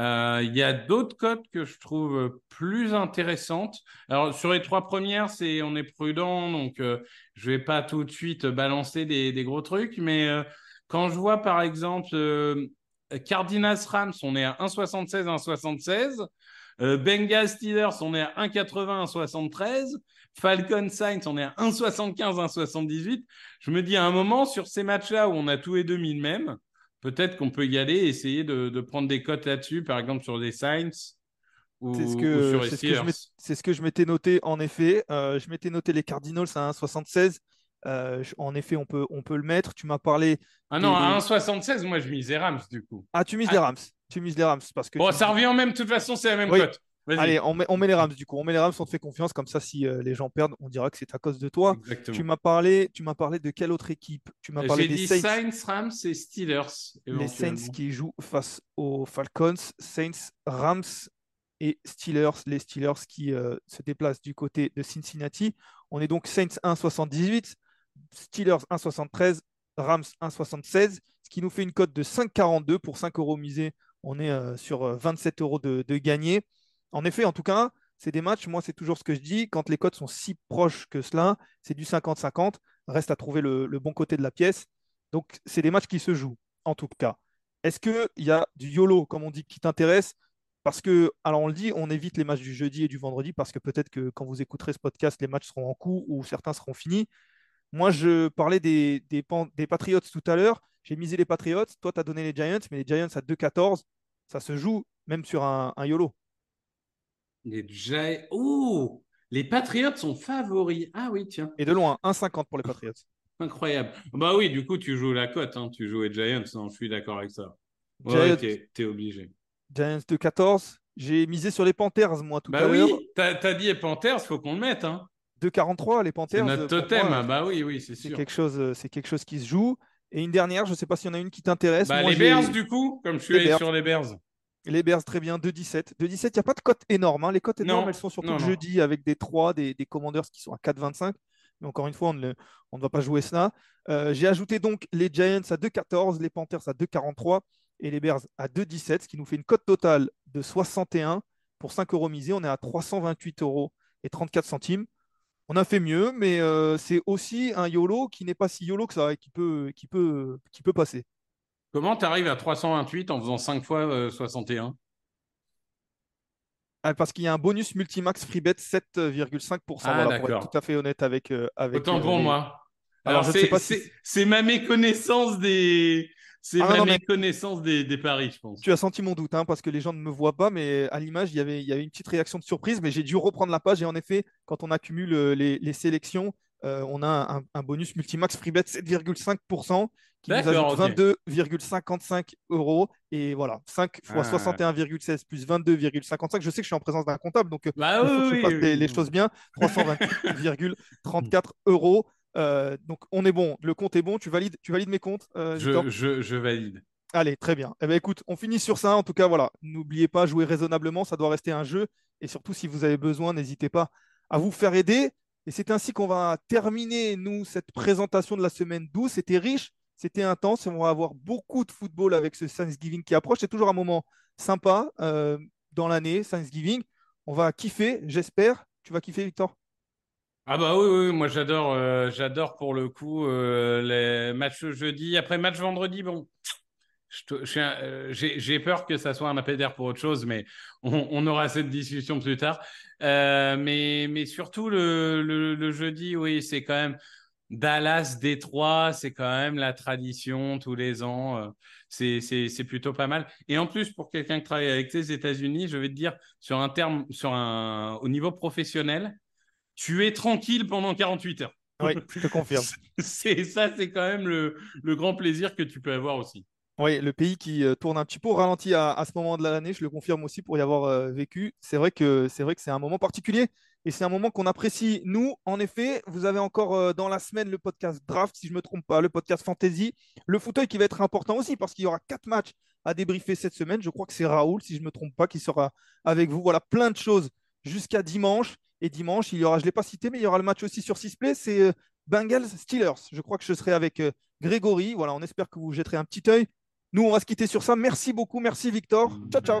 Euh, il y a d'autres cotes que je trouve plus intéressantes. Alors, sur les trois premières, c'est on est prudent, donc euh, je vais pas tout de suite balancer des, des gros trucs. Mais euh, quand je vois, par exemple, Cardinals Rams, on est à 1,76, 1,76. Bengals Steelers, on est à 1,80, 1,73. Falcon Saints, on est à 1,75, 1,78. Je me dis à un moment, sur ces matchs-là où on a tous les deux mis le même, peut-être qu'on peut y aller et essayer de, prendre des cotes là-dessus, par exemple sur les Saints ou, ce que, sur les C'est ce que je m'étais noté en effet. Euh, je m'étais noté les Cardinals à 1,76. Euh, en effet, on peut, on peut le mettre. Tu m'as parlé. Ah non, à 1,76, moi je mise les Rams du coup. Ah, tu mises les Rams. Tu mises les Rams parce que. Bon, ça revient même. De toute façon, c'est la même cote. Allez, on met, on met, les Rams du coup. On met les Rams, on te fait confiance. Comme ça, si euh, les gens perdent, on dira que c'est à cause de toi. Tu m'as parlé, tu m'as parlé de quelle autre équipe? Tu m'as parlé des dit Saints. Rams et Steelers. Les Saints qui jouent face aux Falcons, Saints, Rams et Steelers. Les Steelers qui euh, se déplacent du côté de Cincinnati. On est donc Saints 1,78, Steelers 1,73, Rams 1,76, ce qui nous fait une cote de 5,42 pour 5 euros misés. On est euh, sur 27 euros de, de gagné. En effet, en tout cas, c'est des matchs, moi c'est toujours ce que je dis, quand les cotes sont si proches que cela, c'est du 50-50, reste à trouver le, bon côté de la pièce. Donc c'est des matchs qui se jouent, en tout cas. Est-ce qu'il y a du YOLO, comme on dit, qui t'intéresse? Parce que, alors on le dit, on évite les matchs du jeudi et du vendredi parce que peut-être que quand vous écouterez ce podcast, les matchs seront en cours ou certains seront finis. Moi, je parlais des, des, Patriots tout à l'heure. J'ai misé les Patriots. Toi, tu as donné les Giants, mais les Giants à 2-14, ça se joue même sur un YOLO. Les Giants. Oh Les Patriots sont favoris. Ah oui, tiens. Et de loin, 1,50 pour les Patriots. Incroyable. Bah oui, du coup, tu joues la cote. Hein. Tu joues les Giants. Non, je suis d'accord avec ça. Ouais, t'es es obligé. Giants de 14. J'ai misé sur les Panthers, moi, tout bah à oui, l'heure. t'as as dit les Panthers, faut qu'on le mette. Hein. 2,43, les Panthers. C'est notre pour totem. moi, hein. Bah oui, oui, c'est c'est sûr. quelque chose, c'est quelque chose qui se joue. Et une dernière, je ne sais pas s'il y en a une qui t'intéresse. Bah, les Bears, du coup, comme je suis allé sur les Bears. Les Bears, très bien, 2,17. 2,17, il n'y a pas de cote énorme. hein. Les cotes énormes, Non, elles sont surtout non, jeudi avec des 3, des, des Commanders qui sont à 4,25. Mais encore une fois, on ne, on ne va pas jouer cela. Euh, J'ai ajouté donc les Giants à 2,14, les Panthers à 2,43 et les Bears à 2,17, ce qui nous fait une cote totale de 61 pour 5 euros misés. On est à 328 euros et 34 centimes. On a fait mieux, mais euh, c'est aussi un YOLO qui n'est pas si YOLO que ça et qui peut, qui peut, qui peut passer. Comment tu arrives à 328 en faisant 5 fois euh, 61 Ah, parce qu'il y a un bonus multimax freebet 7,5%. Ah, voilà, pour être tout à fait honnête avec. euh, avec Autant euh, pour les- moi. Alors, c'est si- ma méconnaissance des. C'est Ah, ma non, mais- méconnaissance des, des paris, je pense. Tu as senti mon doute, hein, parce que les gens ne me voient pas, mais à l'image, il y avait, il y avait une petite réaction de surprise, mais j'ai dû reprendre la page. Et en effet, quand on accumule euh, les, les sélections, euh, on a un, un bonus multimax freebet 7,5% qui nous ajoute ok. 22,55 euros. Et voilà, 5 fois Ah. 61,16 plus 22,55. Je sais que je suis en présence d'un comptable, donc Bah oui, je oui, oui, les, choses bien. 328,34 euros. Euh, donc on est bon, le compte est bon. Tu valides, tu valides mes comptes, euh, je, je valide. Allez, très bien. Eh ben, écoute, on finit sur ça. En tout cas, voilà, n'oubliez pas, jouer raisonnablement, ça doit rester un jeu. Et surtout, si vous avez besoin, n'hésitez pas à vous faire aider. Et c'est ainsi qu'on va terminer, nous, cette présentation de la semaine 12. C'était riche, c'était intense. On va avoir beaucoup de football avec ce Thanksgiving qui approche. C'est toujours un moment sympa euh, dans l'année, Thanksgiving. On va kiffer, j'espère. Tu vas kiffer, Victor? Ah bah oui, oui, moi j'adore, euh, j'adore pour le coup euh, les matchs jeudi. Après match vendredi, bon, j'ai j'ai peur que ça soit un appel d'air pour autre chose, mais on, on aura cette discussion plus tard. Euh, mais, mais surtout le, le, le jeudi, oui, c'est quand même Dallas, Détroit, c'est quand même la tradition tous les ans. euh, C'est plutôt pas mal. Et en plus, pour quelqu'un qui travaille avec les États-Unis, je vais te dire, sur un terme, sur un, au niveau professionnel, tu es tranquille pendant 48 heures. Oui, je te confirme. C'est ça, c'est quand même le, le grand plaisir que tu peux avoir aussi. Oui, le pays qui euh, tourne un petit peu au ralenti à, ce moment de l'année, je le confirme aussi pour y avoir euh, vécu. C'est vrai que c'est c'est un moment particulier et c'est un moment qu'on apprécie. Nous, en effet, vous avez encore euh, dans la semaine le podcast Draft, si je ne me trompe pas, le podcast Fantasy, le fauteuil qui va être important aussi parce qu'il y aura quatre matchs à débriefer cette semaine. Je crois que c'est Raoul, si je ne me trompe pas, qui sera avec vous. Voilà, plein de choses jusqu'à dimanche. Et dimanche, il y aura, je ne l'ai pas cité, mais il y aura le match aussi sur Sisplay, c'est euh, Bengals Steelers. Je crois que je serai avec Grégory. Voilà, on espère que vous jetterez un petit œil. Nous, on va se quitter sur ça. Merci beaucoup. Merci, Victor. Ciao, ciao.